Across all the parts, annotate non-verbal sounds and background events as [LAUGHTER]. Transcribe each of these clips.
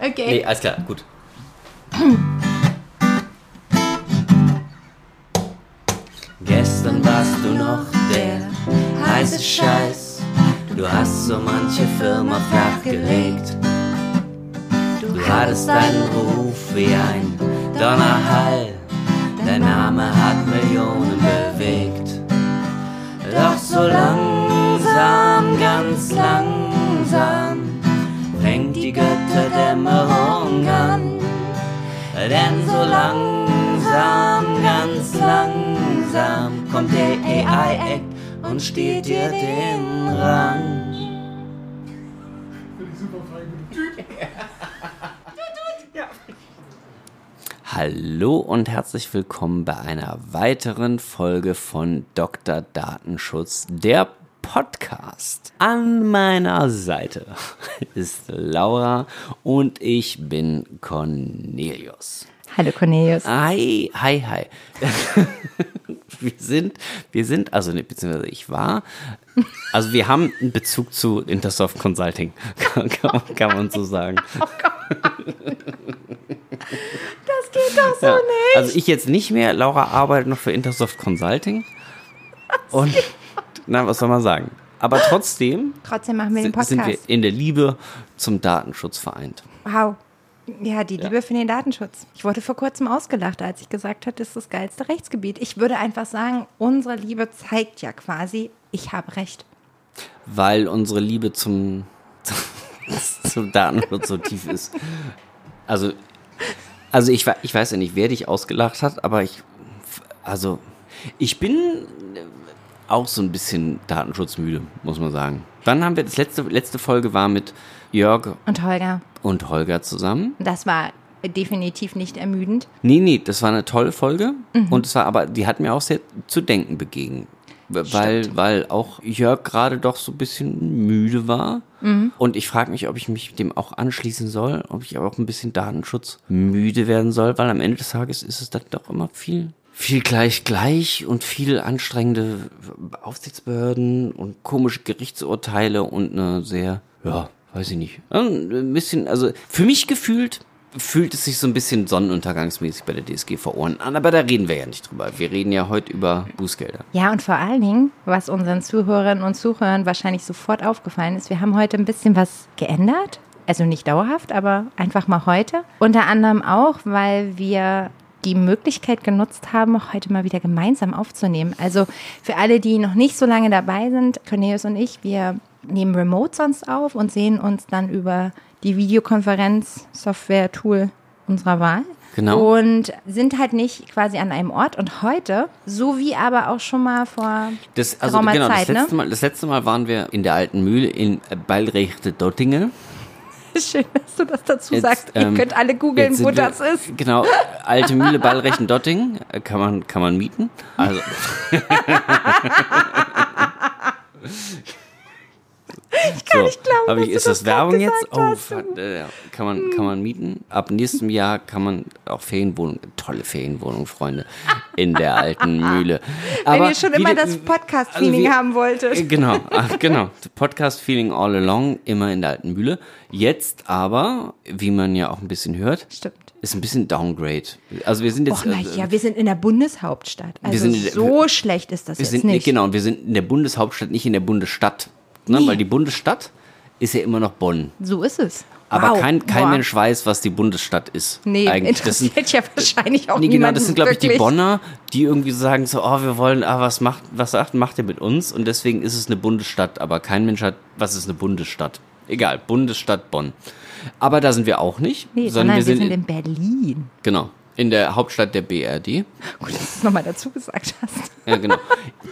Okay. Nee, alles klar, gut. Gestern warst du noch der heiße Scheiß. Du hast so manche Firma flachgelegt. Du hattest einen Ruf wie ein Donnerhall. Dein Name hat Millionen bewegt. Doch so langsam, ganz langsam die Götterdämmerung an. Denn so langsam, ganz langsam kommt der AI-Act und stiehlt dir den Rang. Hallo und herzlich willkommen bei einer weiteren Folge von Dr. Datenschutz, der Podcast. An meiner Seite [LAUGHS] ist Laura und ich bin Cornelius. Hallo Cornelius. Hi, hi, hi. [LAUGHS] wir sind, wir sind, also ne, beziehungsweise ich war, also wir haben einen Bezug zu Intersoft Consulting, [LAUGHS] kann, kann, kann man so sagen. Das geht doch so Ja. nicht. Also ich jetzt nicht mehr, Laura arbeitet noch für Intersoft Consulting. Und, na, was soll man sagen? Aber trotzdem Trotzdem machen wir den sind, sind wir Podcast. in der Liebe zum Datenschutz vereint. Wow. Ja, die Liebe für den Datenschutz. Ich wurde vor kurzem ausgelacht, als ich gesagt habe, das ist das geilste Rechtsgebiet. Ich würde einfach sagen, unsere Liebe zeigt ja quasi, ich habe recht. Weil unsere Liebe zum, [LAUGHS] zum Datenschutz so tief ist. Also, also ich, ich weiß ja nicht, wer dich ausgelacht hat, aber ich, also, ich bin auch so ein bisschen datenschutzmüde, muss man sagen. Wann haben wir, das letzte, letzte Folge war mit Jörg Und Holger, und Holger zusammen. das war definitiv nicht ermüdend. Nee, nee, das war eine tolle Folge. Und es war aber, die hat mir auch sehr zu denken begegnet. Weil, weil auch Jörg gerade doch so ein bisschen müde war. Und ich frage mich, ob ich mich dem auch anschließen soll, ob ich aber auch ein bisschen Datenschutz müde werden soll, weil am Ende des Tages ist es dann doch immer viel, viel gleich gleich und viel anstrengende Aufsichtsbehörden und komische Gerichtsurteile und eine sehr, ja, weiß ich nicht, ein bisschen, also für mich gefühlt fühlt es sich so ein bisschen sonnenuntergangsmäßig bei der DSGVO an, aber da reden wir ja nicht drüber. Wir reden ja heute über Bußgelder. Ja, und vor allen Dingen, was unseren Zuhörerinnen und Zuhörern wahrscheinlich sofort aufgefallen ist, wir haben heute ein bisschen was geändert. Also nicht dauerhaft, aber einfach mal heute. Unter anderem auch, weil wir die Möglichkeit genutzt haben, heute mal wieder gemeinsam aufzunehmen. Also für alle, die noch nicht so lange dabei sind, Cornelius und ich, wir nehmen Remote sonst auf und sehen uns dann über die Videokonferenz-Software-Tool unserer Wahl. Genau. Und sind halt nicht quasi an einem Ort. Und heute, so wie aber auch schon mal vor Das, also genau, Zeit, das, letzte ne? Mal, das letzte Mal waren wir in der alten Mühle in Ballrechte Dottingen. Schön, dass du das dazu Jetzt, sagst. ähm, Ihr könnt alle googeln, wo wir- das ist. Genau, alte Mühle Ballrechten Dottingen äh, kann man, kann man mieten. Also, [LAUGHS] ich kann nicht glauben, ich, dass du ist das Werbung jetzt? Oh, fuck, äh, kann man, kann man mieten. Ab nächstem Jahr kann man auch Ferienwohnungen, tolle Ferienwohnungen, Freunde, in der alten [LAUGHS] Mühle. Wenn Aber ihr schon immer das Podcast-Feeling wir- haben wolltet. äh, Genau, ach, genau. Podcast-Feeling all along, immer in der alten Mühle. Jetzt aber, wie man ja auch ein bisschen hört, Stimmt. ist ein bisschen Downgrade. Also wir sind jetzt. Och, na äh, ja, wir sind in der Bundeshauptstadt. Also in der- so schlecht ist das Wir jetzt sind, nicht. Genau, wir sind in der Bundeshauptstadt, nicht in der Bundesstadt. Ne? Weil die Bundesstadt ist ja immer noch Bonn. So ist es. Aber wow. kein, kein Boah. Mensch weiß, was die Bundesstadt ist. Nee, Eigentlich. Das sind, interessiert ja wahrscheinlich auch nee, genau, das sind, glaube ich, die. Bonner, die irgendwie sagen so, oh, wir wollen, ah, was macht, was sagt, macht ihr mit uns? Und deswegen ist es eine Bundesstadt, aber kein Mensch hat, was ist eine Bundesstadt? Egal, Bundesstadt Bonn. Aber da sind wir auch nicht, Nee, sondern sondern wir sind, in Berlin. genau, in der Hauptstadt der BRD. Gut, dass du es nochmal dazu gesagt hast. Ja, genau.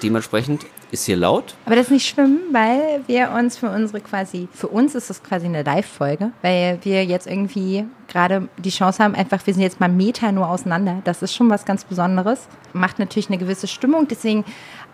Dementsprechend ist hier laut. Aber das ist nicht schlimm, weil wir uns für unsere quasi, für uns ist das quasi eine Live-Folge, weil wir jetzt irgendwie gerade die Chance haben, einfach, wir sind jetzt mal Meter nur auseinander. Das ist schon was ganz Besonderes. Macht natürlich eine gewisse Stimmung, deswegen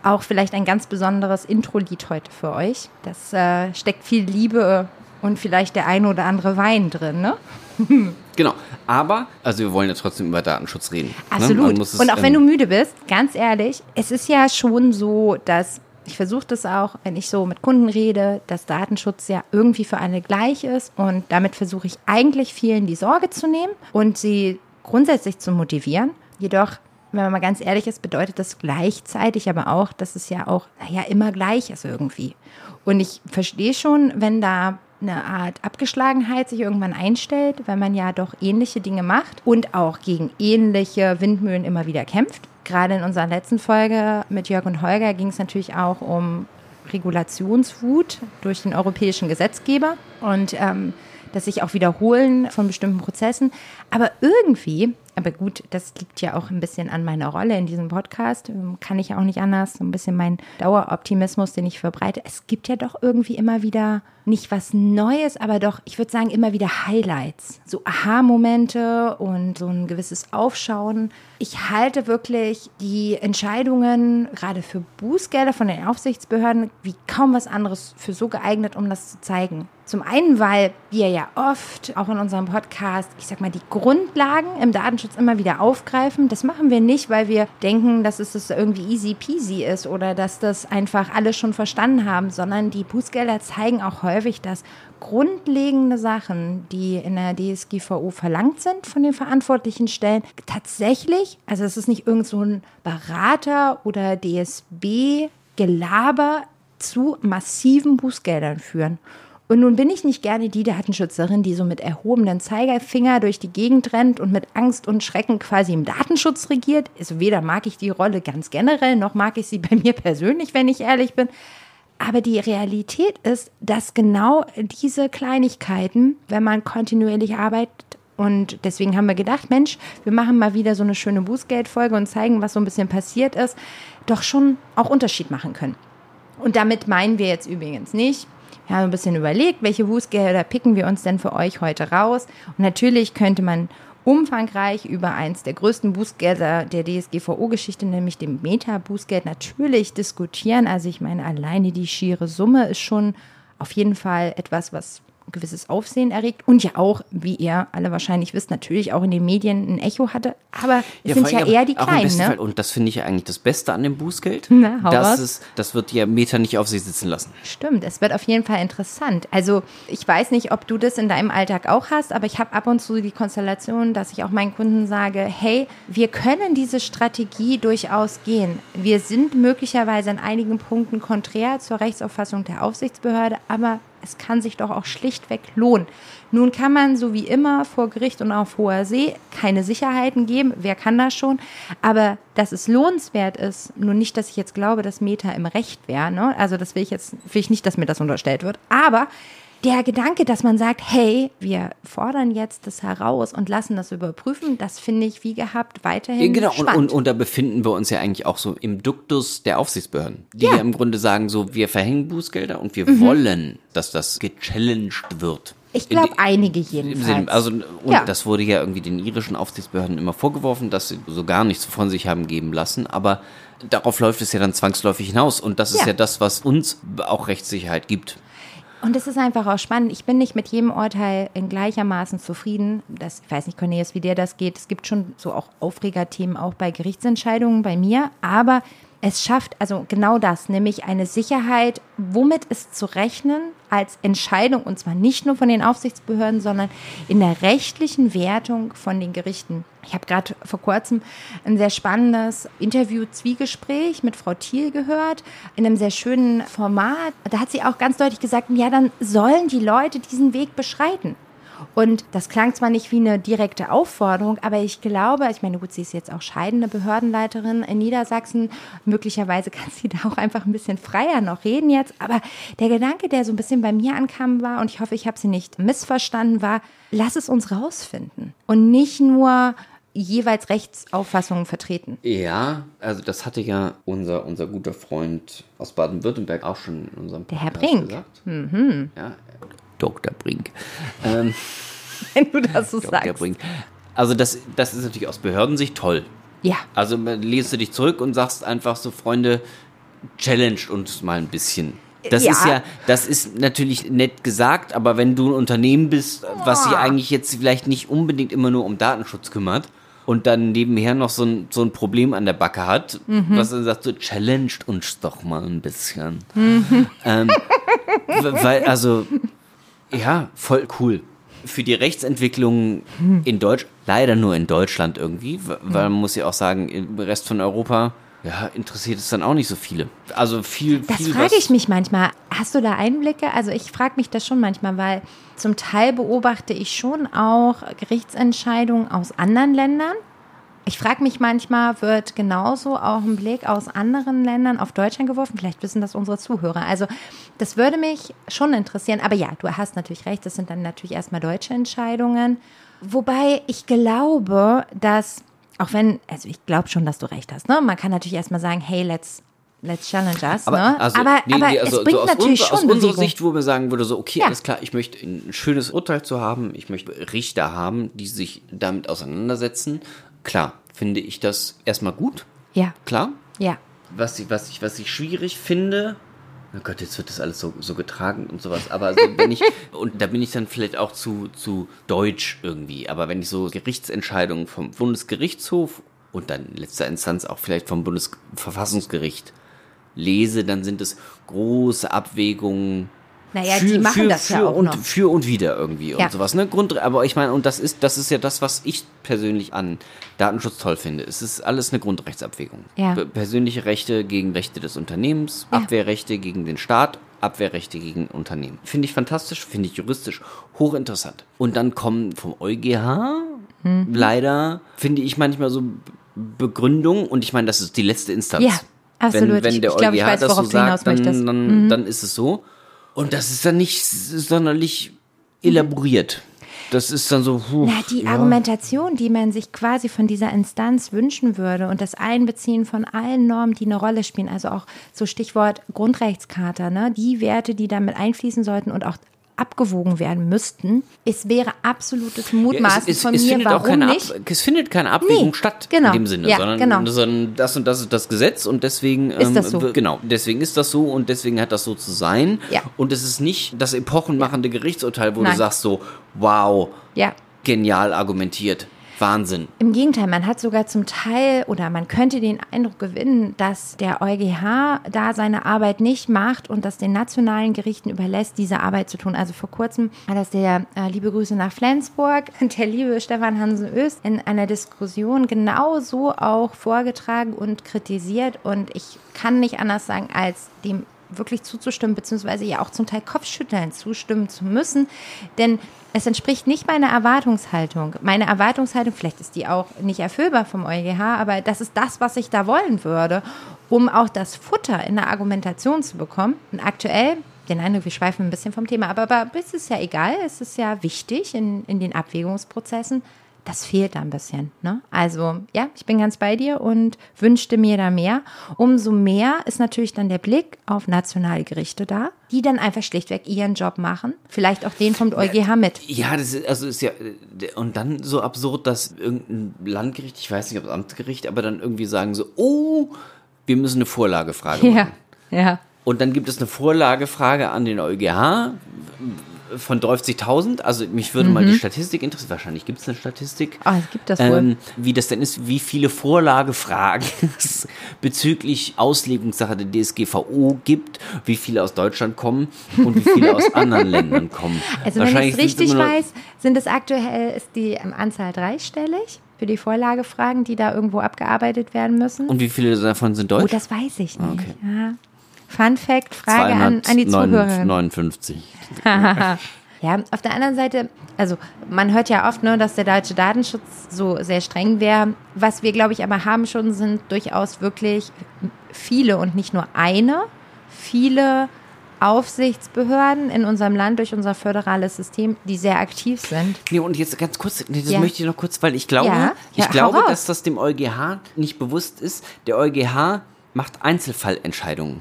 auch vielleicht ein ganz besonderes Intro-Lied heute für euch. Das äh, steckt viel Liebe und vielleicht der eine oder andere Wein drin, ne? [LAUGHS] Genau. Aber, also wir wollen ja trotzdem über Datenschutz reden. ne? Absolut. muss es, und auch wenn ähm, du müde bist, ganz ehrlich, es ist ja schon so, dass Ich versuche das auch, wenn ich so mit Kunden rede, dass Datenschutz ja irgendwie für alle gleich ist. Und damit versuche ich eigentlich vielen die Sorge zu nehmen und sie grundsätzlich zu motivieren. Jedoch, wenn man mal ganz ehrlich ist, bedeutet das gleichzeitig aber auch, dass es ja auch, naja, immer gleich ist irgendwie. Und ich verstehe schon, wenn da eine Art Abgeschlagenheit sich irgendwann einstellt, weil man ja doch ähnliche Dinge macht und auch gegen ähnliche Windmühlen immer wieder kämpft. Gerade in unserer letzten Folge mit Jörg und Holger ging es natürlich auch um Regulationswut durch den europäischen Gesetzgeber und ähm, das sich auch wiederholen von bestimmten Prozessen. Aber irgendwie aber gut, das liegt ja auch ein bisschen an meiner Rolle in diesem Podcast. Kann ich auch nicht anders. So ein bisschen mein Daueroptimismus, den ich verbreite. Es gibt ja doch irgendwie immer wieder nicht was Neues, aber doch, ich würde sagen, immer wieder Highlights. So Aha-Momente und so ein gewisses Aufschauen. Ich halte wirklich die Entscheidungen, gerade für Bußgelder von den Aufsichtsbehörden, wie kaum was anderes für so geeignet, um das zu zeigen. Zum einen, weil wir ja oft, auch in unserem Podcast, ich sag mal, die Grundlagen im Datenschutz immer wieder aufgreifen. Das machen wir nicht, weil wir denken, dass es das irgendwie easy peasy ist oder dass das einfach alle schon verstanden haben, sondern die Bußgelder zeigen auch häufig, dass grundlegende Sachen, die in der DSGVO verlangt sind von den verantwortlichen Stellen, tatsächlich, also es ist nicht irgend so ein Berater oder DSB-Gelaber zu massiven Bußgeldern führen. Und nun bin ich nicht gerne die Datenschützerin, die so mit erhobenen Zeigefinger durch die Gegend rennt und mit Angst und Schrecken quasi im Datenschutz regiert. Also weder mag ich die Rolle ganz generell, noch mag ich sie [LAUGHS] bei mir persönlich, wenn ich ehrlich bin. Aber die Realität ist, dass genau diese Kleinigkeiten, wenn man kontinuierlich arbeitet, und deswegen haben wir gedacht, Mensch, wir machen mal wieder so eine schöne Bußgeldfolge und zeigen, was so ein bisschen passiert ist, doch schon auch Unterschied machen können. Und damit meinen wir jetzt übrigens nicht, wir haben ein bisschen überlegt, welche Bußgelder picken wir uns denn für euch heute raus. Und natürlich könnte man umfangreich über eins der größten Bußgelder der DSGVO-Geschichte, nämlich dem Meta-Bußgeld, natürlich diskutieren. Also ich meine, alleine die schiere Summe ist schon auf jeden Fall etwas, was gewisses Aufsehen erregt und ja auch, wie ihr alle wahrscheinlich wisst, natürlich auch in den Medien ein Echo hatte. Aber es ja, sind ja eher die Kleinen. Ne? Fall, und das finde ich ja eigentlich das Beste an dem Bußgeld. [LAUGHS] Na, hau das, ist, das wird ja Meta nicht auf sich sitzen lassen. Stimmt, es wird auf jeden Fall interessant. Also ich weiß nicht, ob du das in deinem Alltag auch hast, aber ich habe ab und zu die Konstellation, dass ich auch meinen Kunden sage, hey, wir können diese Strategie durchaus gehen. Wir sind möglicherweise an einigen Punkten konträr zur Rechtsauffassung der Aufsichtsbehörde, aber es kann sich doch auch schlichtweg lohnen. Nun kann man, so wie immer, vor Gericht und auf hoher See keine Sicherheiten geben. Wer kann das schon? Aber dass es lohnenswert ist, nur nicht, dass ich jetzt glaube, dass Meta im Recht wäre. Ne? Also das will ich jetzt, will ich nicht, dass mir das unterstellt wird. Aber der Gedanke, dass man sagt, hey, wir fordern jetzt das heraus und lassen das überprüfen, das finde ich wie gehabt weiterhin ja, genau. spannend. Und, und, und da befinden wir uns ja eigentlich auch so im Duktus der Aufsichtsbehörden, die ja, ja im Grunde sagen so, wir verhängen Bußgelder und wir mhm. wollen, dass das gechallenged wird. Ich glaube, einige jedenfalls. Also, und ja. das wurde ja irgendwie den irischen Aufsichtsbehörden immer vorgeworfen, dass sie so gar nichts von sich haben geben lassen. Aber darauf läuft es ja dann zwangsläufig hinaus. Und das ist ja, ja das, was uns auch Rechtssicherheit gibt. Und es ist einfach auch spannend. Ich bin nicht mit jedem Urteil in gleichermaßen zufrieden. Das, ich weiß nicht, Cornelius, wie dir das geht. Es gibt schon so auch Aufregerthemen auch bei Gerichtsentscheidungen bei mir. Aber es schafft also genau das, nämlich eine Sicherheit, womit ist zu rechnen als Entscheidung, und zwar nicht nur von den Aufsichtsbehörden, sondern in der rechtlichen Wertung von den Gerichten. Ich habe gerade vor kurzem ein sehr spannendes Interview-Zwiegespräch mit Frau Thiel gehört, in einem sehr schönen Format. Da hat sie auch ganz deutlich gesagt, ja, dann sollen die Leute diesen Weg beschreiten. Und das klang zwar nicht wie eine direkte Aufforderung, aber ich glaube, ich meine, gut, sie ist jetzt auch scheidende Behördenleiterin in Niedersachsen. Möglicherweise [LAUGHS] kann sie da auch einfach ein bisschen freier noch reden jetzt. Aber der Gedanke, der so ein bisschen bei mir ankam, war, und ich hoffe, ich habe sie nicht missverstanden, war, lass es uns rausfinden. Und nicht nur jeweils Rechtsauffassungen vertreten. Ja, also das hatte ja unser, unser guter Freund aus Baden-Württemberg auch schon in unserem Podcast Der Herr Brink. gesagt. Mhm. Ja, Dr. Brink. Ähm, [LAUGHS] Wenn du das so Dr. sagst. Brink. Also das, das ist natürlich aus Behördensicht toll. Ja. Also lehnst du dich zurück und sagst einfach so, Freunde, challenge uns mal ein bisschen. Das ja. ist ja, das ist natürlich nett gesagt, aber wenn du ein Unternehmen bist, was sich eigentlich jetzt vielleicht nicht unbedingt immer nur um Datenschutz kümmert und dann nebenher noch so ein, so ein Problem an der Backe hat, Mhm. was er sagt, so challenged uns doch mal ein bisschen. Mhm. Ähm, weil, also, ja, voll cool. Für die Rechtsentwicklung Hm. in Deutsch, leider nur in Deutschland irgendwie, weil man muss ja auch sagen, im Rest von Europa, ja, interessiert es dann auch nicht so viele. Also viel, Das viel frage ich mich manchmal. Hast du da Einblicke? Also ich frage mich das schon manchmal, weil zum Teil beobachte ich schon auch Gerichtsentscheidungen aus anderen Ländern. Ich frage mich manchmal, wird genauso auch ein Blick aus anderen Ländern auf Deutschland geworfen? Vielleicht wissen das unsere Zuhörer. Also das würde mich schon interessieren. Aber ja, du hast natürlich recht, das sind dann natürlich erstmal deutsche Entscheidungen. Wobei ich glaube, dass, auch wenn, also ich glaube schon, dass du recht hast, ne? Man kann natürlich erstmal sagen, hey, let's, let's challenge us, Aber, ne? also, aber, nee, aber nee, also, es bringt so aus, natürlich unser, aus schon unserer Bewegung. Sicht, wo wir sagen würde, so, okay, Ja. alles klar, ich möchte ein schönes Urteil zu haben, ich möchte Richter haben, die sich damit auseinandersetzen. Klar, finde ich das erstmal gut, Ja, klar. ja. Was ich, was ich, was ich schwierig finde, oh Gott, jetzt wird das alles so, so getragen und sowas, aber so bin ich, [LAUGHS] und da bin ich dann vielleicht auch zu, zu deutsch irgendwie, aber wenn ich so Gerichtsentscheidungen vom Bundesgerichtshof und dann in letzter Instanz auch vielleicht vom Bundesverfassungsgericht lese, dann sind es große Abwägungen. Naja, die machen das für ja auch und, noch. Für und wieder irgendwie Ja. und sowas. Ne? Grund, aber ich meine, und das ist, das ist ja das, was ich persönlich an Datenschutz toll finde. Es ist alles eine Grundrechtsabwägung. Ja. Persönliche Rechte gegen Rechte des Unternehmens, Ja. Abwehrrechte gegen den Staat, Abwehrrechte gegen Unternehmen. Finde ich fantastisch, finde ich juristisch hochinteressant. Und dann kommen vom EuGH Mhm. leider, finde ich manchmal so Begründungen, und ich meine, das ist die letzte Instanz. Ja, absolut. Wenn, wenn Ich- der ich glaube, ich EuGH weiß, das so worauf hinaus sagt, dann, möchtest. Mhm. dann, dann ist es so. Und das ist dann nicht sonderlich elaboriert. Das ist dann so. puh, Na, die ja. Argumentation, die man sich quasi von dieser Instanz wünschen würde und das Einbeziehen von allen Normen, die eine Rolle spielen, also auch so Stichwort Grundrechtscharta, ne, die Werte, die damit einfließen sollten und auch abgewogen werden müssten, es wäre absolutes Mutmaßen es, es, von es mir, findet auch warum keine nicht. Ab, es findet keine Abwägung Nee, statt genau. in dem Sinne, Ja, sondern, genau. sondern das und das ist das Gesetz und deswegen Ist das so? w- genau, deswegen ist das so und deswegen hat das so zu sein. Ja. Und es ist nicht das epochenmachende Gerichtsurteil, wo Nein. du sagst so, wow, Ja, genial argumentiert, Wahnsinn. Im Gegenteil, man hat sogar zum Teil oder man könnte den Eindruck gewinnen, dass der EuGH da seine Arbeit nicht macht und das den nationalen Gerichten überlässt, diese Arbeit zu tun. Also vor kurzem hat das der, äh, liebe Grüße nach Flensburg, [LAUGHS] der liebe Stefan Hansen-Öst in einer Diskussion genau so auch vorgetragen und kritisiert und ich kann nicht anders sagen, als dem wirklich zuzustimmen, beziehungsweise ja auch zum Teil Kopfschütteln zustimmen zu müssen. Denn es entspricht nicht meiner Erwartungshaltung. Meine Erwartungshaltung, vielleicht ist die auch nicht erfüllbar vom EuGH, aber das ist das, was ich da wollen würde, um auch das Futter in der Argumentation zu bekommen. Und aktuell, den Eindruck, wir schweifen ein bisschen vom Thema, aber, aber es ist ja egal, es ist ja wichtig in, in den Abwägungsprozessen. Das fehlt da ein bisschen. Ne? Also ja, ich bin ganz bei dir und wünschte mir da mehr. Umso mehr ist natürlich dann der Blick auf nationale Gerichte da, die dann einfach schlichtweg ihren Job machen. Vielleicht auch den vom EuGH mit. Ja, das ist, also ist ja, und dann so absurd, dass irgendein Landgericht, ich weiß nicht, ob es Amtsgericht, aber dann irgendwie sagen so, oh, wir müssen eine Vorlagefrage machen. ja. Und dann gibt es eine Vorlagefrage an den EuGH von 30.000. Also mich würde mal die Statistik interessieren. Wahrscheinlich gibt es eine Statistik. Ah, es gibt das wohl. Ähm, wie das denn ist, wie viele Vorlagefragen [LAUGHS] es bezüglich Auslegungssache der DSGVO gibt, wie viele aus Deutschland kommen und wie viele aus [LAUGHS] anderen Ländern kommen. Also wenn ich es richtig weiß, sind es aktuell, ist die ähm, Anzahl dreistellig für die Vorlagefragen, die da irgendwo abgearbeitet werden müssen. Und wie viele davon sind deutsch? Oh, das weiß ich nicht. Okay. Ja. Fun Fact, Frage an, an die Zuhörer. 259. [LAUGHS] Ja, auf der anderen Seite, also man hört ja oft, ne, dass der deutsche Datenschutz so sehr streng wäre. Was wir, glaube ich, aber haben schon, sind durchaus wirklich viele und nicht nur eine, viele Aufsichtsbehörden in unserem Land durch unser föderales System, die sehr aktiv sind. Nee, und jetzt ganz kurz, nee, das Ja. möchte ich noch kurz, weil ich glaube, Ja, ich ja, glaube, hau raus. dass das dem EuGH nicht bewusst ist. Der EuGH macht Einzelfallentscheidungen.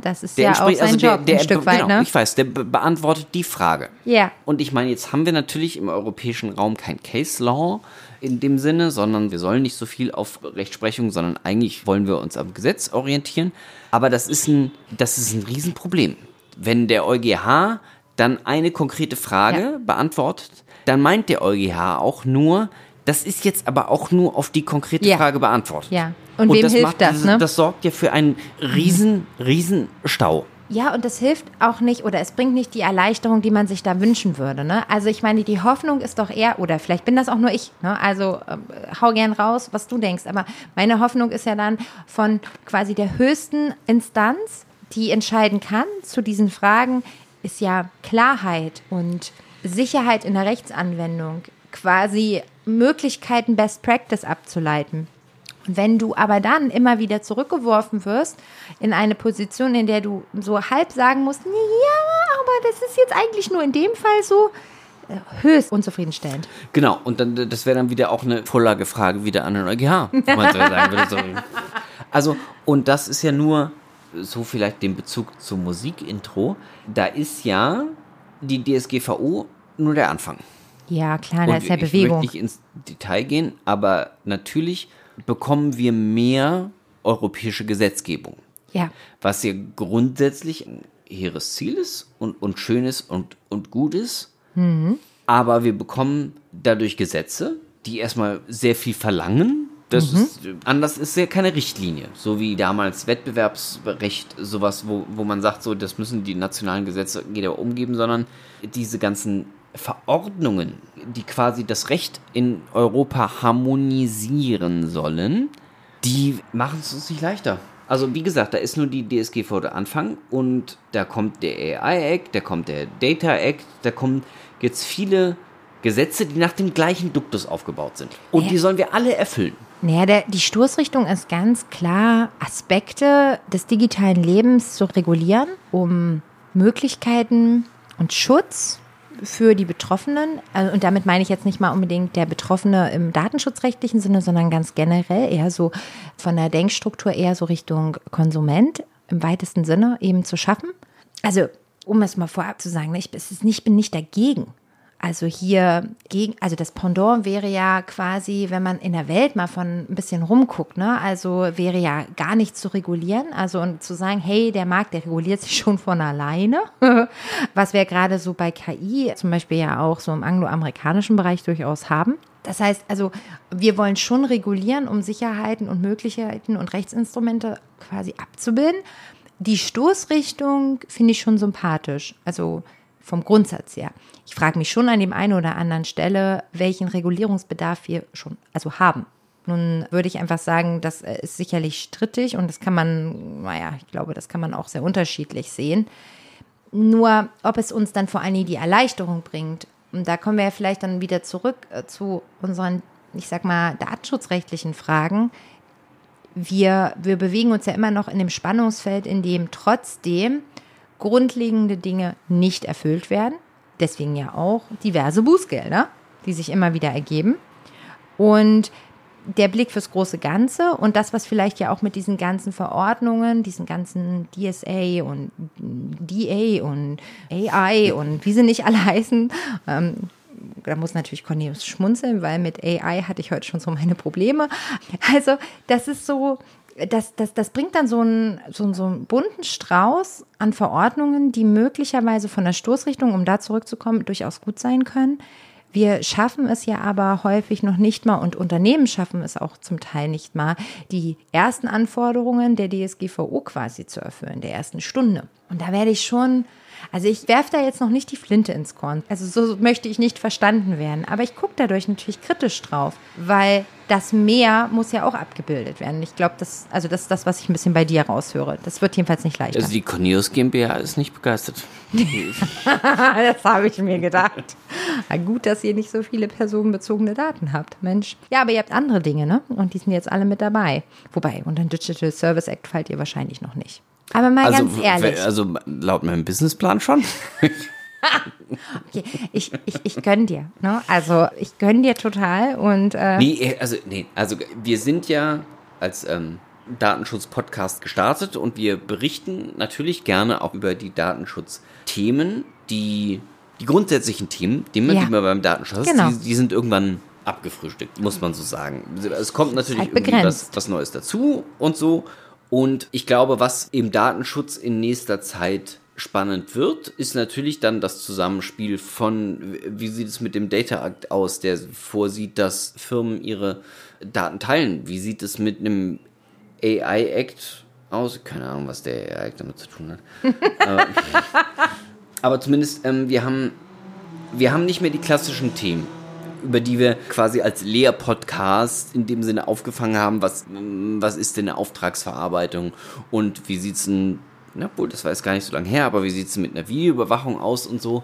Das ist Der ja auch sein also der, Job, der, ein Stück weit, genau, ne? Ich weiß, der be beantwortet die Frage. Ja. Und ich meine, jetzt haben wir natürlich im europäischen Raum kein Case Law in dem Sinne, sondern wir sollen nicht so viel auf Rechtsprechung, sondern eigentlich wollen wir uns am Gesetz orientieren. Aber das ist ein, das ist ein Riesenproblem. Wenn der EuGH dann eine konkrete Frage Ja. beantwortet, dann meint der EuGH auch nur Das ist jetzt aber auch nur auf die konkrete Ja. Frage beantwortet. Ja. Und wem hilft macht, das, ne? Das sorgt ja für einen riesen, riesen Stau. Ja, und das hilft auch nicht oder es bringt nicht die Erleichterung, die man sich da wünschen würde. Ne? Also ich meine, die Hoffnung ist doch eher, oder vielleicht bin das auch nur ich, ne? also ähm, hau gern raus, was du denkst, aber meine Hoffnung ist ja dann von quasi der höchsten Instanz, die entscheiden kann zu diesen Fragen, ist ja Klarheit und Sicherheit in der Rechtsanwendung, quasi Möglichkeiten, Best Practice abzuleiten. Und wenn du aber dann immer wieder zurückgeworfen wirst in eine Position, in der du so halb sagen musst, ja, aber das ist jetzt eigentlich nur in dem Fall so, äh, höchst unzufriedenstellend. Genau, und dann, das wäre dann wieder auch eine Vorlagefrage wieder an den EuGH, wo man so sagen würde. So. [LAUGHS] Also, und das ist ja nur so vielleicht den Bezug zum Musikintro. Da ist ja die DSGVO nur der Anfang. Ja, klar, da ist ja ich Bewegung. möchte nicht ins Detail gehen, aber natürlich bekommen wir mehr europäische Gesetzgebung, Ja, was ja grundsätzlich ein hehres Ziel ist und, und schön ist und, und gut ist. Mhm. Aber wir bekommen dadurch Gesetze, die erstmal sehr viel verlangen. Das Mhm. ist, anders ist ja keine Richtlinie. So wie damals Wettbewerbsrecht, sowas, wo, wo man sagt, so, das müssen die nationalen Gesetze jeder umgeben, sondern diese ganzen Verordnungen, die quasi das Recht in Europa harmonisieren sollen, die machen es uns nicht leichter. Also wie gesagt, da ist nur die DSGVO der Anfang und da kommt der AI Act, da kommt der Data Act, da kommen jetzt viele Gesetze, die nach dem gleichen Duktus aufgebaut sind. Und Ja. die sollen wir alle erfüllen. Naja, der, die Stoßrichtung ist ganz klar, Aspekte des digitalen Lebens zu regulieren, um Möglichkeiten und Schutz für die Betroffenen, also, und damit meine ich jetzt nicht mal unbedingt der Betroffene im datenschutzrechtlichen Sinne, sondern ganz generell eher so von der Denkstruktur eher so Richtung Konsument im weitesten Sinne eben zu schaffen. Also, um es mal vorab zu sagen, ne, ich, ist nicht, ich bin nicht dagegen. Also hier gegen, also das Pendant wäre ja quasi, wenn man in der Welt mal von ein bisschen rumguckt, ne? Also wäre ja gar nicht zu regulieren. Also und zu sagen, hey, der Markt, der reguliert sich [LAUGHS] schon von alleine. [LAUGHS] Was wir gerade so bei KI zum Beispiel ja auch so im angloamerikanischen Bereich durchaus haben. Das heißt also, wir wollen schon regulieren, um Sicherheiten und Möglichkeiten und Rechtsinstrumente quasi abzubilden. Die Stoßrichtung finde ich schon sympathisch. Also vom Grundsatz her. Ich frage mich schon an dem einen oder anderen Stelle, welchen Regulierungsbedarf wir schon also haben. Nun würde ich einfach sagen, das äh, ist sicherlich strittig und das kann man, naja, ich glaube, das kann man auch sehr unterschiedlich sehen. Nur, ob es uns dann vor allen Dingen die Erleichterung bringt, und da kommen wir ja vielleicht dann wieder zurück äh, zu unseren, ich sag mal, datenschutzrechtlichen Fragen. Wir, wir bewegen uns ja immer noch in dem Spannungsfeld, in dem trotzdem grundlegende Dinge nicht erfüllt werden. Deswegen ja auch diverse Bußgelder, die sich immer wieder ergeben. Und der Blick fürs große Ganze und das, was vielleicht ja auch mit diesen ganzen Verordnungen, diesen ganzen DSA und DA und AI und wie sie nicht alle heißen, ähm, da muss natürlich Cornelius schmunzeln, weil mit AI hatte ich heute schon so meine Probleme. Also, das ist so, das, das, das bringt dann so einen, so, so einen bunten Strauß an Verordnungen, die möglicherweise von der Stoßrichtung, um da zurückzukommen, durchaus gut sein können. Wir schaffen es ja aber häufig noch nicht mal und Unternehmen schaffen es auch zum Teil nicht mal, die ersten Anforderungen der DSGVO quasi zu erfüllen, der ersten Stunde. Und da werde ich schon, also ich werfe da jetzt noch nicht die Flinte ins Korn. Also so möchte ich nicht verstanden werden. Aber ich gucke dadurch natürlich kritisch drauf, weil das Mehr muss ja auch abgebildet werden. Ich glaube, das, also das ist das, was ich ein bisschen bei dir raushöre. Das wird jedenfalls nicht leichter. Also die Cornelius GmbH ist nicht begeistert. [LAUGHS] das habe ich mir gedacht. Gut, dass ihr nicht so viele personenbezogene Daten habt, Mensch. Ja, aber ihr habt andere Dinge, ne? Und die sind jetzt alle mit dabei. Wobei, unter den Digital Service Act fallt ihr wahrscheinlich noch nicht. Aber mal Also, ganz ehrlich, also laut meinem Businessplan schon. [LAUGHS] [LAUGHS] okay, ich, ich, ich gönn dir. Ne? Also ich gönn dir total und äh, Nee, also, nee, also wir sind ja als ähm, Datenschutz-Podcast gestartet und wir berichten natürlich gerne auch über die Datenschutzthemen, die, die grundsätzlichen Themen, die man, Ja. die man beim Datenschutz Genau. die, die sind irgendwann abgefrühstückt, muss man so sagen. Es kommt natürlich halt irgendwie was, was Neues dazu und so. Und ich glaube, was im Datenschutz in nächster Zeit spannend wird, ist natürlich dann das Zusammenspiel von, wie sieht es mit dem Data Act aus, der vorsieht, dass Firmen ihre Daten teilen. Wie sieht es mit einem AI Act aus? Keine Ahnung, was der AI Act damit zu tun hat. [LAUGHS] aber, aber, zumindest, ähm, wir haben, wir haben nicht mehr die klassischen Themen über die wir quasi als Lehr-Podcast in dem Sinne aufgefangen haben, was, was ist denn eine Auftragsverarbeitung und wie sieht es denn na wohl, das war jetzt gar nicht so lange her, aber wie sieht es mit einer Videoüberwachung aus und so?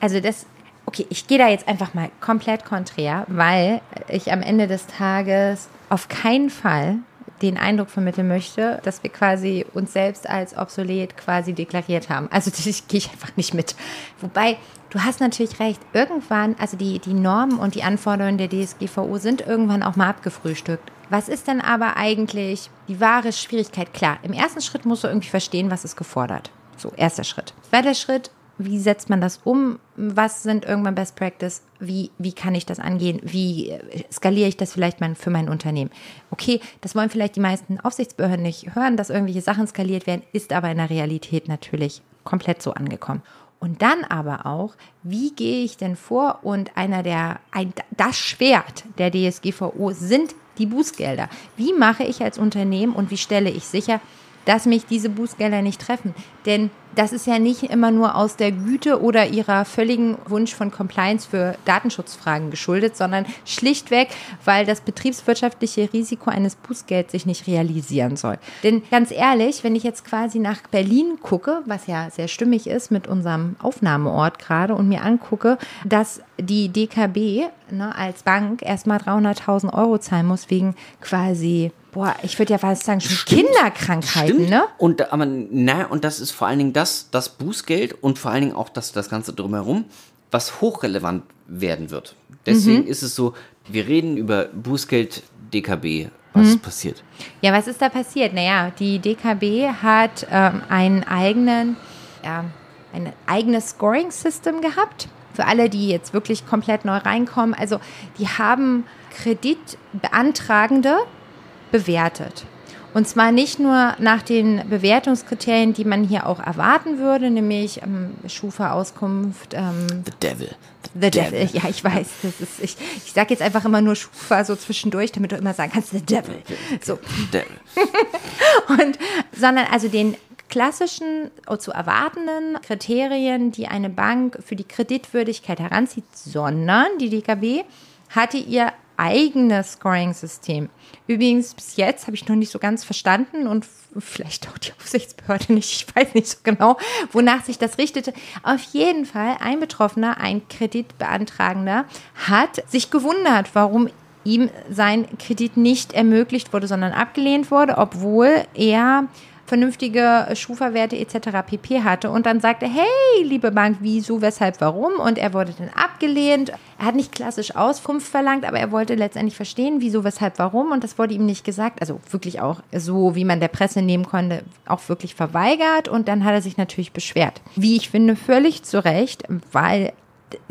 Also das, okay, ich gehe da jetzt einfach mal komplett konträr, weil ich am Ende des Tages auf keinen Fall den Eindruck vermitteln möchte, dass wir quasi uns selbst als obsolet quasi deklariert haben. Also [LAUGHS] das gehe ich einfach nicht mit. Wobei, du hast natürlich recht, irgendwann, also die, die Normen und die Anforderungen der DSGVO sind irgendwann auch mal abgefrühstückt. Was ist denn aber eigentlich die wahre Schwierigkeit? Klar, im ersten Schritt musst du irgendwie verstehen, was ist gefordert. So, erster Schritt. Zweiter Schritt, wie setzt man das um? Was sind irgendwann Best Practice? Wie, wie kann ich das angehen? Wie skaliere ich das vielleicht mein, für mein Unternehmen? Okay, das wollen vielleicht die meisten Aufsichtsbehörden nicht hören, dass irgendwelche Sachen skaliert werden, ist aber in der Realität natürlich komplett so angekommen. Und dann aber auch, wie gehe ich denn vor? Und einer der, ein, das Schwert der DSGVO sind die Bußgelder. Wie mache ich als Unternehmen und wie stelle ich sicher, dass mich diese Bußgelder nicht treffen? Denn das ist ja nicht immer nur aus der Güte oder ihrer völligen Wunsch von Compliance für Datenschutzfragen geschuldet, sondern schlichtweg, weil das betriebswirtschaftliche Risiko eines Bußgelds sich nicht realisieren soll. Denn ganz ehrlich, wenn ich jetzt quasi nach Berlin gucke, was ja sehr stimmig ist mit unserem Aufnahmeort gerade und mir angucke, dass die DKB ne, als Bank erstmal 300.000 Euro zahlen muss wegen quasi boah, ich würde ja fast sagen, schon Stimmt. Kinderkrankheiten, Stimmt. ne? Und aber na, und das ist vor allen Dingen das, das Bußgeld und vor allen Dingen auch das, das Ganze drumherum, was hochrelevant werden wird. Deswegen mhm. ist es so, wir reden über Bußgeld DKB. Was mhm. ist passiert? Ja, was ist da passiert? Naja, die DKB hat ähm, einen eigenen, ja, ein eigenes Scoring-System gehabt. Für alle, die jetzt wirklich komplett neu reinkommen. Also, die haben Kreditbeantragende bewertet. Und zwar nicht nur nach den Bewertungskriterien, die man hier auch erwarten würde, nämlich ähm, Schufa-Auskunft. Ähm, The Devil. The, The Devil. Devil. Ja, ich weiß. Das ist, ich ich sage jetzt einfach immer nur Schufa so zwischendurch, damit du immer sagen kannst, The Devil. So. The Devil. [LAUGHS] Und, sondern also den klassischen oh, zu erwartenden Kriterien, die eine Bank für die Kreditwürdigkeit heranzieht, sondern die DKB hatte ihr eigenes Scoring-System. Übrigens, bis jetzt habe ich noch nicht so ganz verstanden und vielleicht auch die [LAUGHS] Aufsichtsbehörde nicht, ich weiß nicht so genau, wonach sich das richtete. Auf jeden Fall, ein Betroffener, ein Kreditbeantragender, hat sich gewundert, warum ihm sein Kredit nicht ermöglicht wurde, sondern abgelehnt wurde, obwohl er vernünftige Schufa-Werte etc. pp. hatte und dann sagte, hey, liebe Bank, wieso, weshalb, warum? Und er wurde dann abgelehnt. Er hat nicht klassisch Auskunft verlangt, aber er wollte letztendlich verstehen, wieso, weshalb, warum. Und das wurde ihm nicht gesagt. Also wirklich auch so, wie man der Presse nehmen konnte, auch wirklich verweigert. Und dann hat er sich natürlich beschwert. Wie ich finde, völlig zu Recht, weil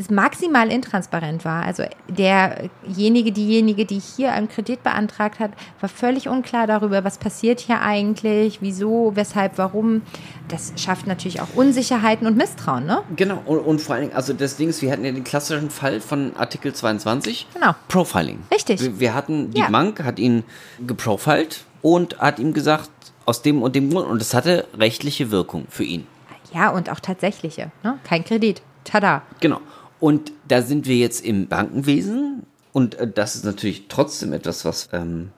maximal intransparent war. Also derjenige, diejenige, die hier einen Kredit beantragt hat, war völlig unklar darüber, was passiert hier eigentlich, wieso, weshalb, warum. Das schafft natürlich auch Unsicherheiten und Misstrauen, ne? Genau, und, und vor allen Dingen, also das Ding ist, wir hatten ja den klassischen Fall von Artikel 22. Genau. Profiling. Richtig. Wir, wir hatten, die ja. Bank hat ihn geprofilt und hat ihm gesagt, aus dem und dem Grund, und es hatte rechtliche Wirkung für ihn. Ja, und auch tatsächliche, ne? Kein Kredit. Tada. Genau. Und da sind wir jetzt im Bankenwesen und äh, das ist natürlich trotzdem etwas, was ähm,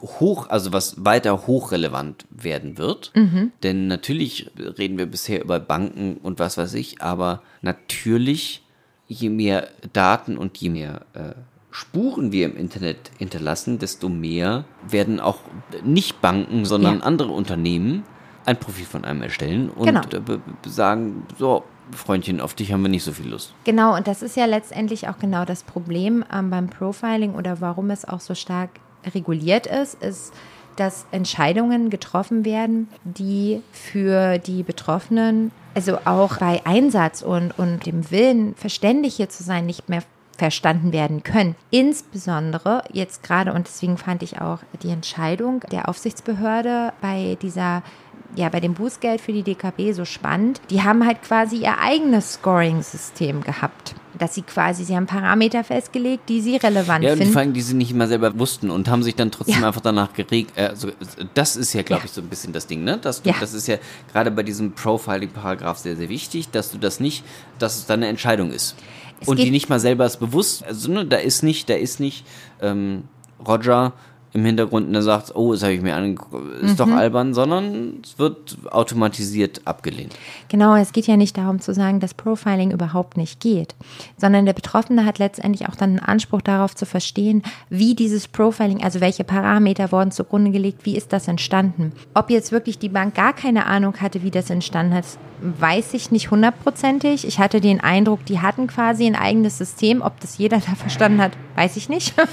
hoch, also was weiter hochrelevant werden wird. Mhm. Denn natürlich reden wir bisher über Banken und was weiß ich, aber natürlich, je mehr Daten und je mehr äh, Spuren wir im Internet hinterlassen, desto mehr werden auch nicht Banken, sondern ja. andere Unternehmen ein Profil von einem erstellen und genau. sagen, so, Freundchen, auf dich haben wir nicht so viel Lust. Genau, und das ist ja letztendlich auch genau das Problem ähm, beim Profiling oder warum es auch so stark reguliert ist, ist, dass Entscheidungen getroffen werden, die für die Betroffenen, also auch bei Einsatz und, und dem Willen, verständlich hier zu sein, nicht mehr verstanden werden können. Insbesondere jetzt gerade, und deswegen fand ich auch die Entscheidung der Aufsichtsbehörde bei dieser ja, bei dem Bußgeld für die DKB so spannend. Die haben halt quasi ihr eigenes Scoring-System gehabt dass sie quasi, sie haben Parameter festgelegt, die sie relevant ja, und finden. vor allem, die sie nicht immer selber wussten und haben sich dann trotzdem Ja. einfach danach geregt. Also, das ist ja, glaube Ja. ich, so ein bisschen das Ding, ne? Dass du, Ja. Das ist ja gerade bei diesem Profiling-Paragraph sehr, sehr wichtig, dass du das nicht, dass es deine Entscheidung ist. Es und die nicht mal selber ist bewusst, also ne, da ist nicht, da ist nicht ähm, Roger im Hintergrund, der sagt, oh, das habe ich mir angeguckt, ist Mhm. doch albern, sondern es wird automatisiert abgelehnt. Genau, es geht ja nicht darum zu sagen, dass Profiling überhaupt nicht geht, sondern der Betroffene hat letztendlich auch dann einen Anspruch darauf zu verstehen, wie dieses Profiling, also welche Parameter wurden zugrunde gelegt, wie ist das entstanden. Ob jetzt wirklich die Bank gar keine Ahnung hatte, wie das entstanden hat, weiß ich nicht hundertprozentig. Ich hatte den Eindruck, die hatten quasi ein eigenes System. Ob das jeder [LAUGHS] da verstanden hat, weiß ich nicht. [LAUGHS]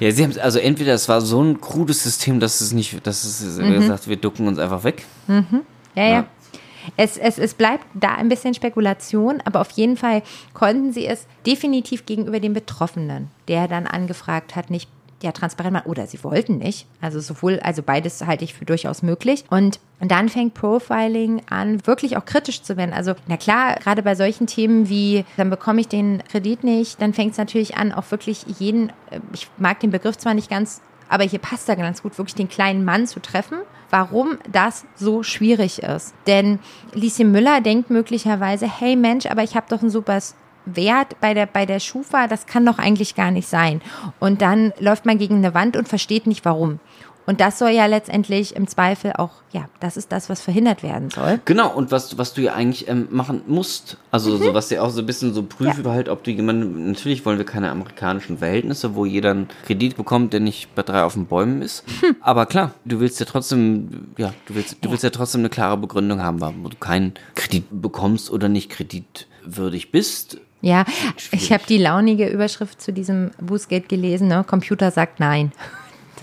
Ja, sie haben also entweder es war so ein krudes System, dass es nicht, dass es Mhm. gesagt, wir ducken uns einfach weg. Ja, ja. Ja. Es, es, es bleibt da ein bisschen Spekulation, aber auf jeden Fall konnten sie es definitiv gegenüber dem Betroffenen, der dann angefragt hat, nicht ja, transparent machen. Oder sie wollten nicht. Also sowohl, also beides halte ich für durchaus möglich. Und dann fängt Profiling an, wirklich auch kritisch zu werden. Also, na klar, gerade bei solchen Themen wie, dann bekomme ich den Kredit nicht, dann fängt es natürlich an, auch wirklich jeden, äh, ich mag den Begriff zwar nicht ganz, aber hier passt er ganz gut, wirklich den kleinen Mann zu treffen, warum das so schwierig ist. Denn Lieschen Müller denkt möglicherweise, hey Mensch, aber ich habe doch ein super Wert bei der, bei der Schufa, das kann doch eigentlich gar nicht sein. Und dann läuft man gegen eine Wand und versteht nicht warum. Und das soll ja letztendlich im Zweifel auch, ja, das ist das, was verhindert werden soll. Genau, und was, was du ja eigentlich ähm, machen musst, also so, was ja auch so ein bisschen so prüft Mhm. Ja. halt, ob du jemanden, natürlich wollen wir keine amerikanischen Verhältnisse, wo jeder einen Kredit bekommt, der nicht bei drei auf den Bäumen ist. [LAUGHS] Hm. Aber klar, du willst ja trotzdem, ja, du willst, du willst ja trotzdem eine klare Begründung haben, warum du keinen Kredit bekommst oder nicht kreditwürdig bist. Ja, Schwierig. ich habe die launige Überschrift zu diesem Bußgeld gelesen, ne? Computer sagt nein.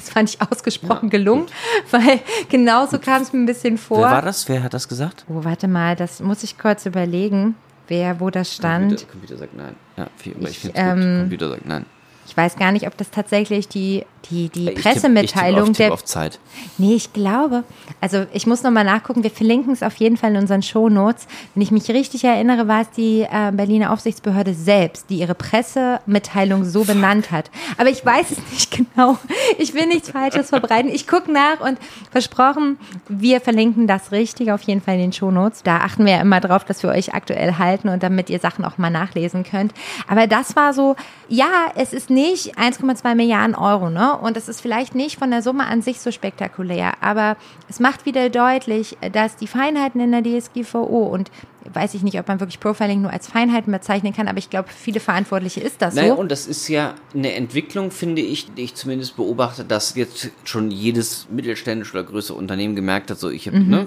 Das fand ich ausgesprochen gelungen, [LAUGHS] weil genauso kam es mir ein bisschen vor. Wer war das? Wer hat das gesagt? Oh, warte mal, das muss ich kurz überlegen, wer, wo das stand. Computer, Computer sagt nein. Ja, viel, aber ich, Ich, ähm, Computer sagt nein. Ich weiß gar nicht, ob das tatsächlich die, die, die Ich tipp- Pressemitteilung ich tipp der. auf, tipp auf Zeit. Nee, ich glaube. Also ich muss nochmal nachgucken. Wir verlinken es auf jeden Fall in unseren Shownotes. Wenn ich mich richtig erinnere, war es die äh, Berliner Aufsichtsbehörde selbst, die ihre Pressemitteilung so benannt hat. Aber ich weiß es nicht [LAUGHS] genau. Ich will nichts Falsches verbreiten. Ich gucke nach und versprochen, wir verlinken das richtig auf jeden Fall in den Shownotes. Da achten wir ja immer drauf, dass wir euch aktuell halten und damit ihr Sachen auch mal nachlesen könnt. Aber das war so, ja, es ist nicht 1,2 Milliarden Euro, ne? Und es ist vielleicht nicht von der Summe an sich so spektakulär, aber es macht wieder deutlich, dass die Feinheiten in der DSGVO und weiß ich nicht, ob man wirklich Profiling nur als Feinheiten bezeichnen kann, aber ich glaube, viele Verantwortliche ist das Naja, so. und das ist ja eine Entwicklung, finde ich, die ich zumindest beobachte, dass jetzt schon jedes mittelständische oder größere Unternehmen gemerkt hat, so ich hab, ne,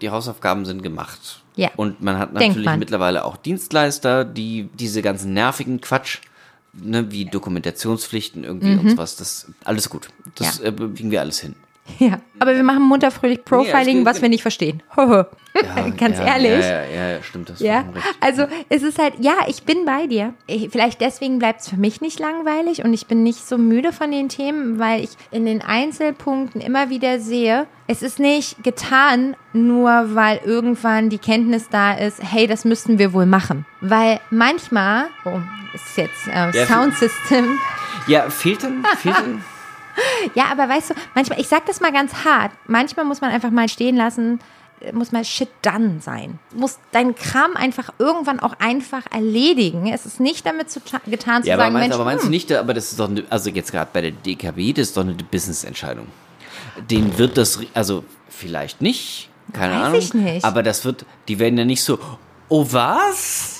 die Hausaufgaben sind gemacht. Mhm. Ja. Und man hat natürlich man. mittlerweile auch Dienstleister, die diese ganzen nervigen Quatsch, ne, wie Dokumentationspflichten irgendwie und sowas, das alles gut. Das Mhm. Ja. äh, kriegen wir alles hin. [LAUGHS] Ja, aber wir machen munter fröhlich Profiling, Nee, was wir nicht verstehen. [LAUGHS] [LAUGHS] Ganz ja, ehrlich. Ja, ja, ja, stimmt das. Ja, also es ist halt, ja, ich bin bei dir. Ich, vielleicht deswegen bleibt es für mich nicht langweilig und ich bin nicht so müde von den Themen, weil ich in den Einzelpunkten immer wieder sehe, es ist nicht getan, nur weil irgendwann die Kenntnis da ist, hey, das müssten wir wohl machen. Weil manchmal, oh, ist jetzt äh, Ja, Soundsystem. Ja, fehlt dann, fehlt dann Ja, aber weißt du, manchmal, ich sag das mal ganz hart, manchmal muss man einfach mal stehen lassen, äh, muss mal shit done sein. Muss deinen Kram einfach irgendwann auch einfach erledigen. Es ist nicht damit zu ta- getan zu Ja, aber sagen, meinst, Mensch, aber meinst du hm, nicht, aber das ist doch, eine, also jetzt gerade bei der DKW, das ist doch eine Business-Entscheidung. Den wird das, also vielleicht nicht, keine Weiß Ahnung. ich nicht. Aber das wird, die werden ja nicht so, oh was?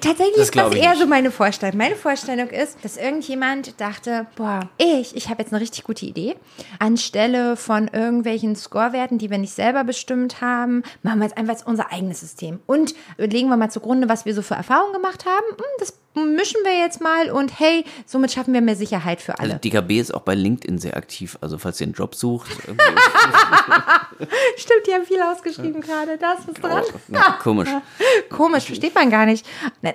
Tatsächlich das ist das eher nicht. so meine Vorstellung. Meine Vorstellung ist, dass irgendjemand dachte, boah, ich, ich habe jetzt eine richtig gute Idee. Anstelle von irgendwelchen Scorewerten, die wir nicht selber bestimmt haben, machen wir jetzt einfach unser eigenes System. Und legen wir mal zugrunde, was wir so für Erfahrungen gemacht haben. Hm, Das mischen wir jetzt mal und hey, somit schaffen wir mehr Sicherheit für alle. Also DKB ist auch bei LinkedIn sehr aktiv, also falls ihr einen Job sucht. [LAUGHS] Stimmt, die haben viel ausgeschrieben gerade. Das ist dran. [LAUGHS] oh, na, komisch. [LAUGHS] Komisch, versteht man gar nicht.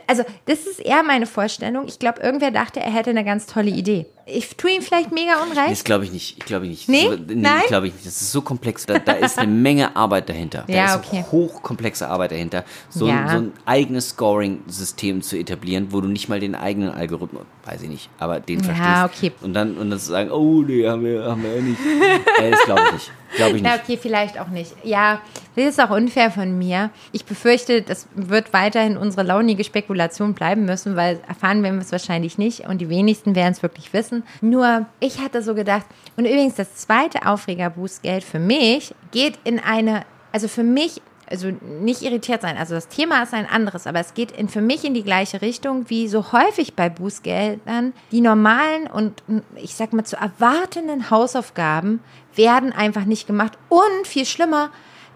Also, das ist eher meine Vorstellung. Ich glaube, irgendwer dachte, er hätte eine ganz tolle Idee. Ich tue ihm vielleicht mega unrecht. Das glaube ich nicht. Ich glaube nicht. Nee? So, Nein? ich glaube ich nicht. Das ist so komplex. Da, da ist eine Menge Arbeit dahinter. Da Ja, ist okay. hochkomplexe Arbeit dahinter. So, Ja. ein, so ein eigenes Scoring-System zu etablieren, wo du nicht mal den eigenen Algorithmus, weiß ich nicht, aber den Ja, verstehst. okay. Und dann, und dann zu sagen, oh nee, haben wir, haben wir ja nicht. [LAUGHS] äh, das glaube ich nicht. Glaube ich Na, nicht. okay, vielleicht auch nicht. Ja, das ist auch unfair von mir. Ich befürchte, das wird weiterhin unsere launige Spekulation bleiben müssen, weil erfahren werden wir es wahrscheinlich nicht und die wenigsten werden es wirklich wissen. Nur, ich hatte so gedacht, und übrigens das zweite Aufregerbußgeld für mich geht in eine, also für mich also nicht irritiert sein. Also das Thema ist ein anderes, aber es geht in, für mich in die gleiche Richtung wie so häufig bei Bußgeldern. Die normalen und ich sag mal zu erwartenden Hausaufgaben werden einfach nicht gemacht. Und viel schlimmer,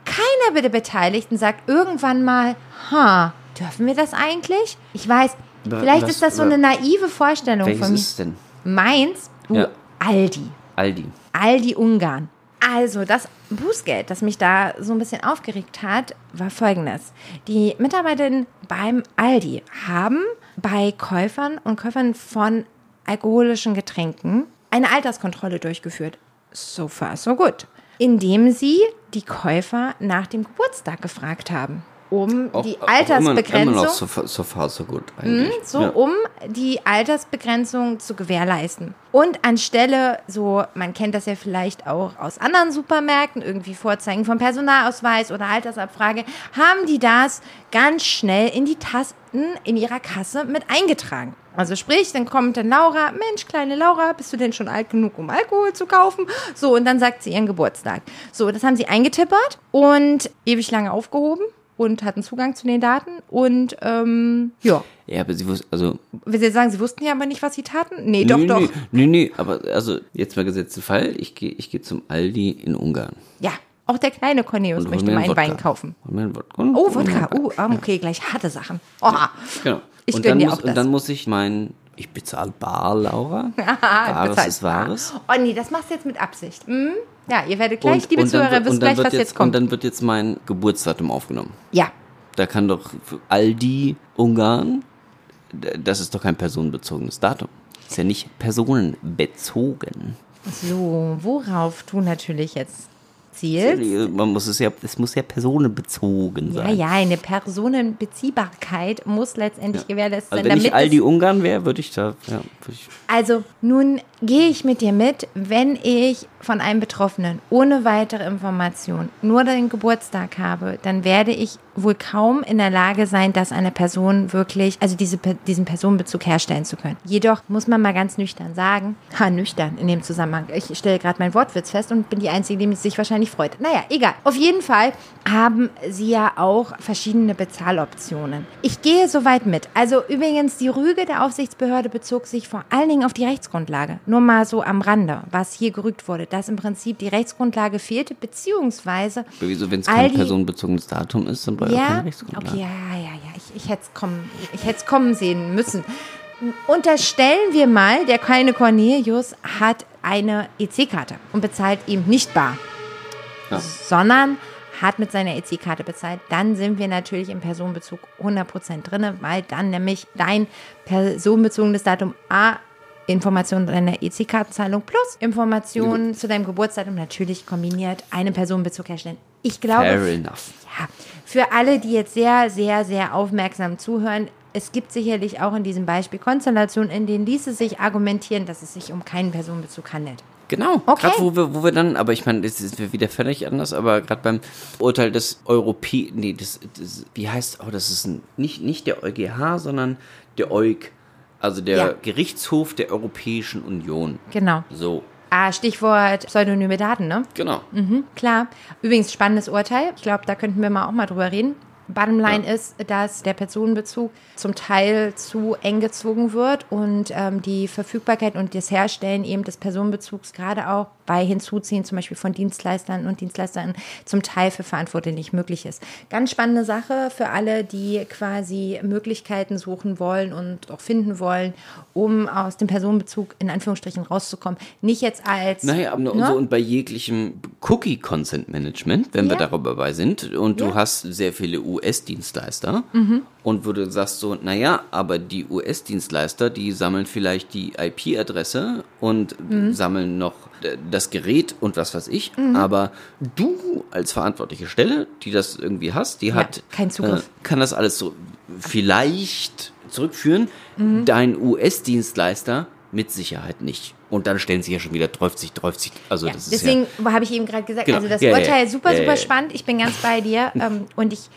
keiner der Beteiligten sagt irgendwann mal, ha, dürfen wir das eigentlich? Ich weiß, vielleicht was- ist das so eine naive Vorstellung von mir. ist es denn? Meins, du, Ja. Aldi. Aldi. Aldi Ungarn. Also, das Bußgeld, das mich da so ein bisschen aufgeregt hat, war folgendes. Die Mitarbeiterinnen beim Aldi haben bei Käufern und Käufern von alkoholischen Getränken eine Alterskontrolle durchgeführt. So far, so gut. Indem sie die Käufer nach dem Geburtstag gefragt haben. Um Auch- die Altersbegrenzung. Immer, immer noch so, so far, so gut eigentlich. So, ja. um die Altersbegrenzung zu gewährleisten. Und anstelle, so, man kennt das ja vielleicht auch aus anderen Supermärkten, irgendwie Vorzeigen vom Personalausweis oder Altersabfrage, haben die das ganz schnell in die Tasten in ihrer Kasse mit eingetragen. Also sprich, dann kommt dann Laura, Mensch, kleine Laura, bist du denn schon alt genug, um Alkohol zu kaufen? So, und dann sagt sie ihren Geburtstag. So, das haben sie eingetippert und ewig lange aufgehoben und hatten Zugang zu den Daten und ähm, ja. ja, aber sie wusste, also Will Sie sagen, Sie wussten ja aber nicht, was Sie taten? Nee, doch, nee, doch. Nee, nee, aber also jetzt mal gesetzten Fall, ich gehe ich geh zum Aldi in Ungarn. Ja, auch der kleine Cornelius Und möchte mal einen Wein kaufen. Einen Wodka. Oh, Wodka. Oh, ah, okay, gleich harte Sachen. Oha. Genau. Ich und dann dir muss, auch das. Und dann muss ich mein, ich bezahle bar, Laura. [LAUGHS] Ah, Wahres bezahlt. ist Wahres. Oh nee, das machst du jetzt mit Absicht. Hm? Ja, ihr werdet gleich, Und, liebe und, dann, Zuhörer, wird- wisst dann gleich, was jetzt, jetzt kommt. Und dann wird jetzt mein Geburtsdatum aufgenommen. ja, Da kann doch für Aldi Ungarn, das ist doch kein personenbezogenes Datum. ist ja nicht personenbezogen. so, worauf du natürlich jetzt zielst. Man muss es ja, es muss ja personenbezogen Ja, sein. ja, eine Personenbeziehbarkeit muss letztendlich gewährleistet Also sein, wenn ich Aldi Ungarn wäre, würde ich da, ja, würde ich, Also, nun gehe ich mit dir mit, wenn ich von einem Betroffenen ohne weitere Information nur den Geburtstag habe, dann werde ich wohl kaum in der Lage sein, das einer Person wirklich, also diese, diesen Personenbezug herstellen zu können. Jedoch muss man mal ganz nüchtern sagen, ha, nüchtern in dem Zusammenhang. Ich stelle gerade meinen Wortwitz fest und bin die Einzige, die sich wahrscheinlich freut. Naja, egal. Auf jeden Fall haben sie ja auch verschiedene Bezahloptionen. Ich gehe soweit mit. Also übrigens, die Rüge der Aufsichtsbehörde bezog sich vor allen Dingen auf die Rechtsgrundlage. Nur mal so am Rande, was hier gerügt wurde, dass im Prinzip die Rechtsgrundlage fehlte, beziehungsweise wieso, wenn es kein Aldi- personenbezogenes Datum ist, dann auch ja, keine Rechtsgrundlage. okay, ja, ja, ja. Ich, ich hätte es kommen, ich hätte es kommen sehen müssen. Unterstellen wir mal, der kleine Cornelius hat eine EC-Karte und bezahlt ihm nicht bar, Ja. sondern hat mit seiner EC-Karte bezahlt, dann sind wir natürlich im Personenbezug 100% drin, weil dann nämlich dein personenbezogenes Datum A Informationen deiner EC-Kartenzahlung plus Informationen zu deinem Geburtsdatum natürlich kombiniert einen Personenbezug herstellen. Ich glaube, Fair enough. ja, für alle, die jetzt sehr, sehr, sehr aufmerksam zuhören, es gibt sicherlich auch in diesem Beispiel Konstellationen, in denen ließe sich argumentieren, dass es sich um keinen Personenbezug handelt. Genau, Okay. gerade wo wir, wo wir dann, aber ich meine, das ist wieder völlig anders, aber gerade beim Urteil des Europä, nee, das, das, wie heißt, oh, das ist ein, nicht, nicht der EuGH, sondern der EuG, also der Ja. Gerichtshof der Europäischen Union. Genau. So, Ah, Stichwort pseudonyme Daten, ne? genau. Mhm, klar. Übrigens, spannendes Urteil. Ich glaube, da könnten wir mal auch mal drüber reden. Bottom line ist, dass der Personenbezug zum Teil zu eng gezogen wird und ähm, die Verfügbarkeit und das Herstellen eben des Personenbezugs gerade auch bei Hinzuziehen zum Beispiel von Dienstleistern und Dienstleistern zum Teil für Verantwortliche nicht möglich ist. Ganz spannende Sache für alle, die quasi Möglichkeiten suchen wollen und auch finden wollen, um aus dem Personenbezug in Anführungsstrichen rauszukommen. Nicht jetzt als Naja, aber und, Ne? so, und bei jeglichem Cookie-Consent-Management, wenn wir Ja. darüber bei sind, und Ja. du hast sehr viele US-Dienstleister und wo du sagst so, naja, aber die US-Dienstleister, die sammeln vielleicht die IP-Adresse und sammeln noch das Gerät und was weiß ich, aber du als verantwortliche Stelle, die das irgendwie hast, die hat keinen Zugriff. Äh, kann das alles so vielleicht zurückführen. Dein US-Dienstleister mit Sicherheit nicht. Und dann stellen sie ja schon wieder 30, 30. Also Ja, das ist deswegen ja, habe ich eben gerade gesagt, Genau. also das Ja, ja, Urteil ja. super, Ja, ja, super ja. spannend. Ich bin ganz bei dir. [LAUGHS] Ähm, und ich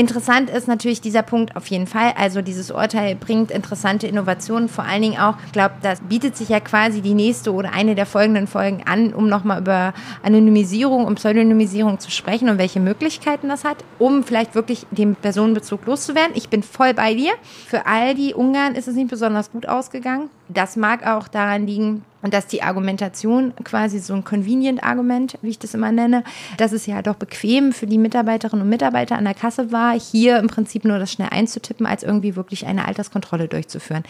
interessant ist natürlich dieser Punkt auf jeden Fall. Also dieses Urteil bringt interessante Innovationen. Vor allen Dingen auch, ich glaube, das bietet sich ja quasi die nächste oder eine der folgenden Folgen an, um nochmal über Anonymisierung und Pseudonymisierung zu sprechen und welche Möglichkeiten das hat, um vielleicht wirklich den Personenbezug loszuwerden. Ich bin voll bei dir. Für all die Ungarn ist es nicht besonders gut ausgegangen. Das mag auch daran liegen, und dass die Argumentation quasi so ein Convenient-Argument, wie ich das immer nenne, dass es ja doch bequem für die Mitarbeiterinnen und Mitarbeiter an der Kasse war, hier im Prinzip nur das schnell einzutippen, als irgendwie wirklich eine Alterskontrolle durchzuführen.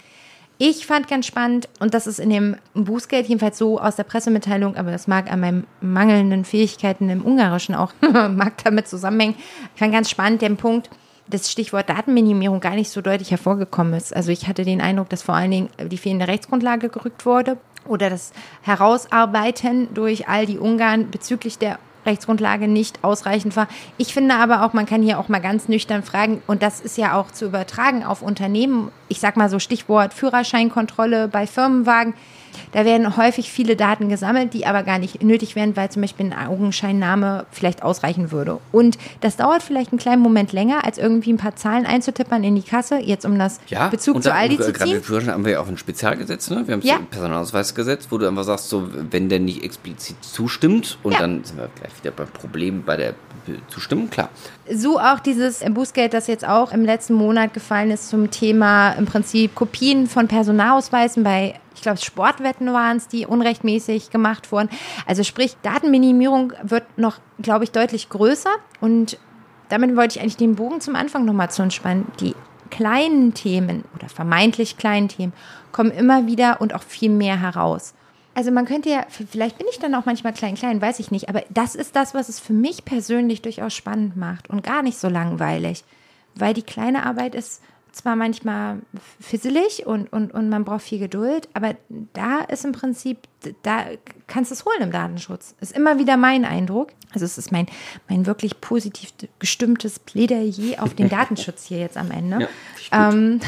Ich fand ganz spannend, und das ist in dem Bußgeld jedenfalls so aus der Pressemitteilung, aber das mag an meinen mangelnden Fähigkeiten im Ungarischen auch, [LAUGHS] mag damit zusammenhängen. Ich fand ganz spannend den Punkt, das Stichwort Datenminimierung gar nicht so deutlich hervorgekommen ist. Also ich hatte den Eindruck, dass vor allen Dingen die fehlende Rechtsgrundlage gerückt wurde oder das Herausarbeiten durch all die Ungarn bezüglich der Rechtsgrundlage nicht ausreichend war. Ich finde aber auch, man kann hier auch mal ganz nüchtern fragen, und das ist ja auch zu übertragen auf Unternehmen. Ich sag mal so Stichwort Führerscheinkontrolle bei Firmenwagen. Da werden häufig viele Daten gesammelt, die aber gar nicht nötig wären, weil zum Beispiel ein Augenscheinname vielleicht ausreichen würde. Und das dauert vielleicht einen kleinen Moment länger, als irgendwie ein paar Zahlen einzutippern in die Kasse, jetzt um das ja, Bezug und zu Aldi zu Gerade ziehen. Führerschein haben wir ja auch ein Spezialgesetz, ne? Wir haben Ja. so ein Personalausweisgesetz, wo du einfach sagst, so, wenn der nicht explizit zustimmt, und Ja. dann sind wir gleich wieder beim Problem bei der Zustimmung, klar. So auch dieses Bußgeld, das jetzt auch im letzten Monat gefallen ist zum Thema im Prinzip Kopien von Personalausweisen bei, ich glaube, Sportwetten waren es, die unrechtmäßig gemacht wurden. Also sprich, Datenminimierung wird noch, glaube ich, deutlich größer. Und damit wollte ich eigentlich den Bogen zum Anfang nochmal zu entspannen. Die kleinen Themen oder vermeintlich kleinen Themen kommen immer wieder und auch viel mehr heraus. Also man könnte ja, vielleicht bin ich dann auch manchmal klein, klein, weiß ich nicht, aber das ist das, was es für mich persönlich durchaus spannend macht und gar nicht so langweilig. Weil die kleine Arbeit ist zwar manchmal fisselig und, und, und man braucht viel Geduld, aber da ist im Prinzip, da kannst du es holen im Datenschutz. Ist immer wieder mein Eindruck. Also es ist mein, mein wirklich positiv gestimmtes Plädoyer auf den [LAUGHS] Datenschutz hier jetzt am Ende. Ja, gut. Ähm,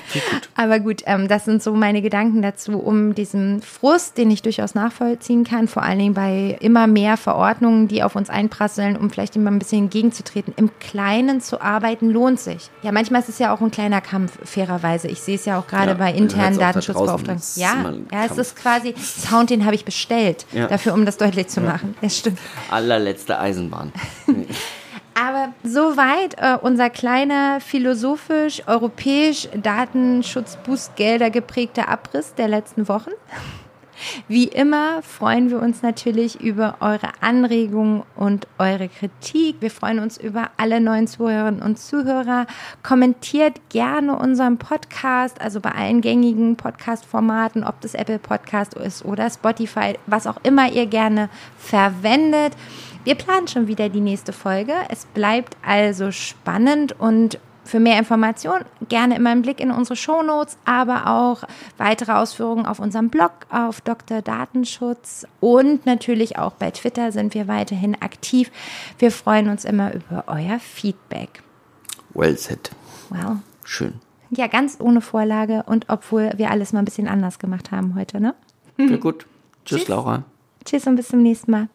[LAUGHS] aber gut, ähm, das sind so meine Gedanken dazu, um diesen Frust, den ich durchaus nachvollziehen kann, vor allen Dingen bei immer mehr Verordnungen, die auf uns einprasseln, um vielleicht immer ein bisschen entgegenzutreten. Im Kleinen zu arbeiten lohnt sich. Ja, manchmal ist es ja auch ein kleiner Kampf, fairerweise. Ich sehe es ja auch gerade Ja, bei internen Datenschutzbeauftragten. es Ja, ja, es ist quasi [LAUGHS] Sound, den habe ich bestellt, Ja. dafür, um das deutlich zu machen. Das stimmt. Allerletzte Eisenbahn. [LAUGHS] Aber soweit äh, unser kleiner philosophisch, europäisch Datenschutzbußgelder geprägter Abriss der letzten Wochen. Wie immer freuen wir uns natürlich über eure Anregungen und eure Kritik. Wir freuen uns über alle neuen Zuhörerinnen und Zuhörer. Kommentiert gerne unseren Podcast, also bei allen gängigen Podcast-Formaten, ob das Apple Podcast ist oder Spotify, was auch immer ihr gerne verwendet. Wir planen schon wieder die nächste Folge. Es bleibt also spannend und für mehr Informationen gerne immer einen Blick in unsere Shownotes, aber auch weitere Ausführungen auf unserem Blog auf Dr. Datenschutz und natürlich auch bei Twitter sind wir weiterhin aktiv. Wir freuen uns immer über euer Feedback. Well said. Wow. Schön. Ja, ganz ohne Vorlage und obwohl wir alles mal ein bisschen anders gemacht haben heute, ne? Ja, gut. Tschüss, Tschüss. Laura. Tschüss und bis zum nächsten Mal.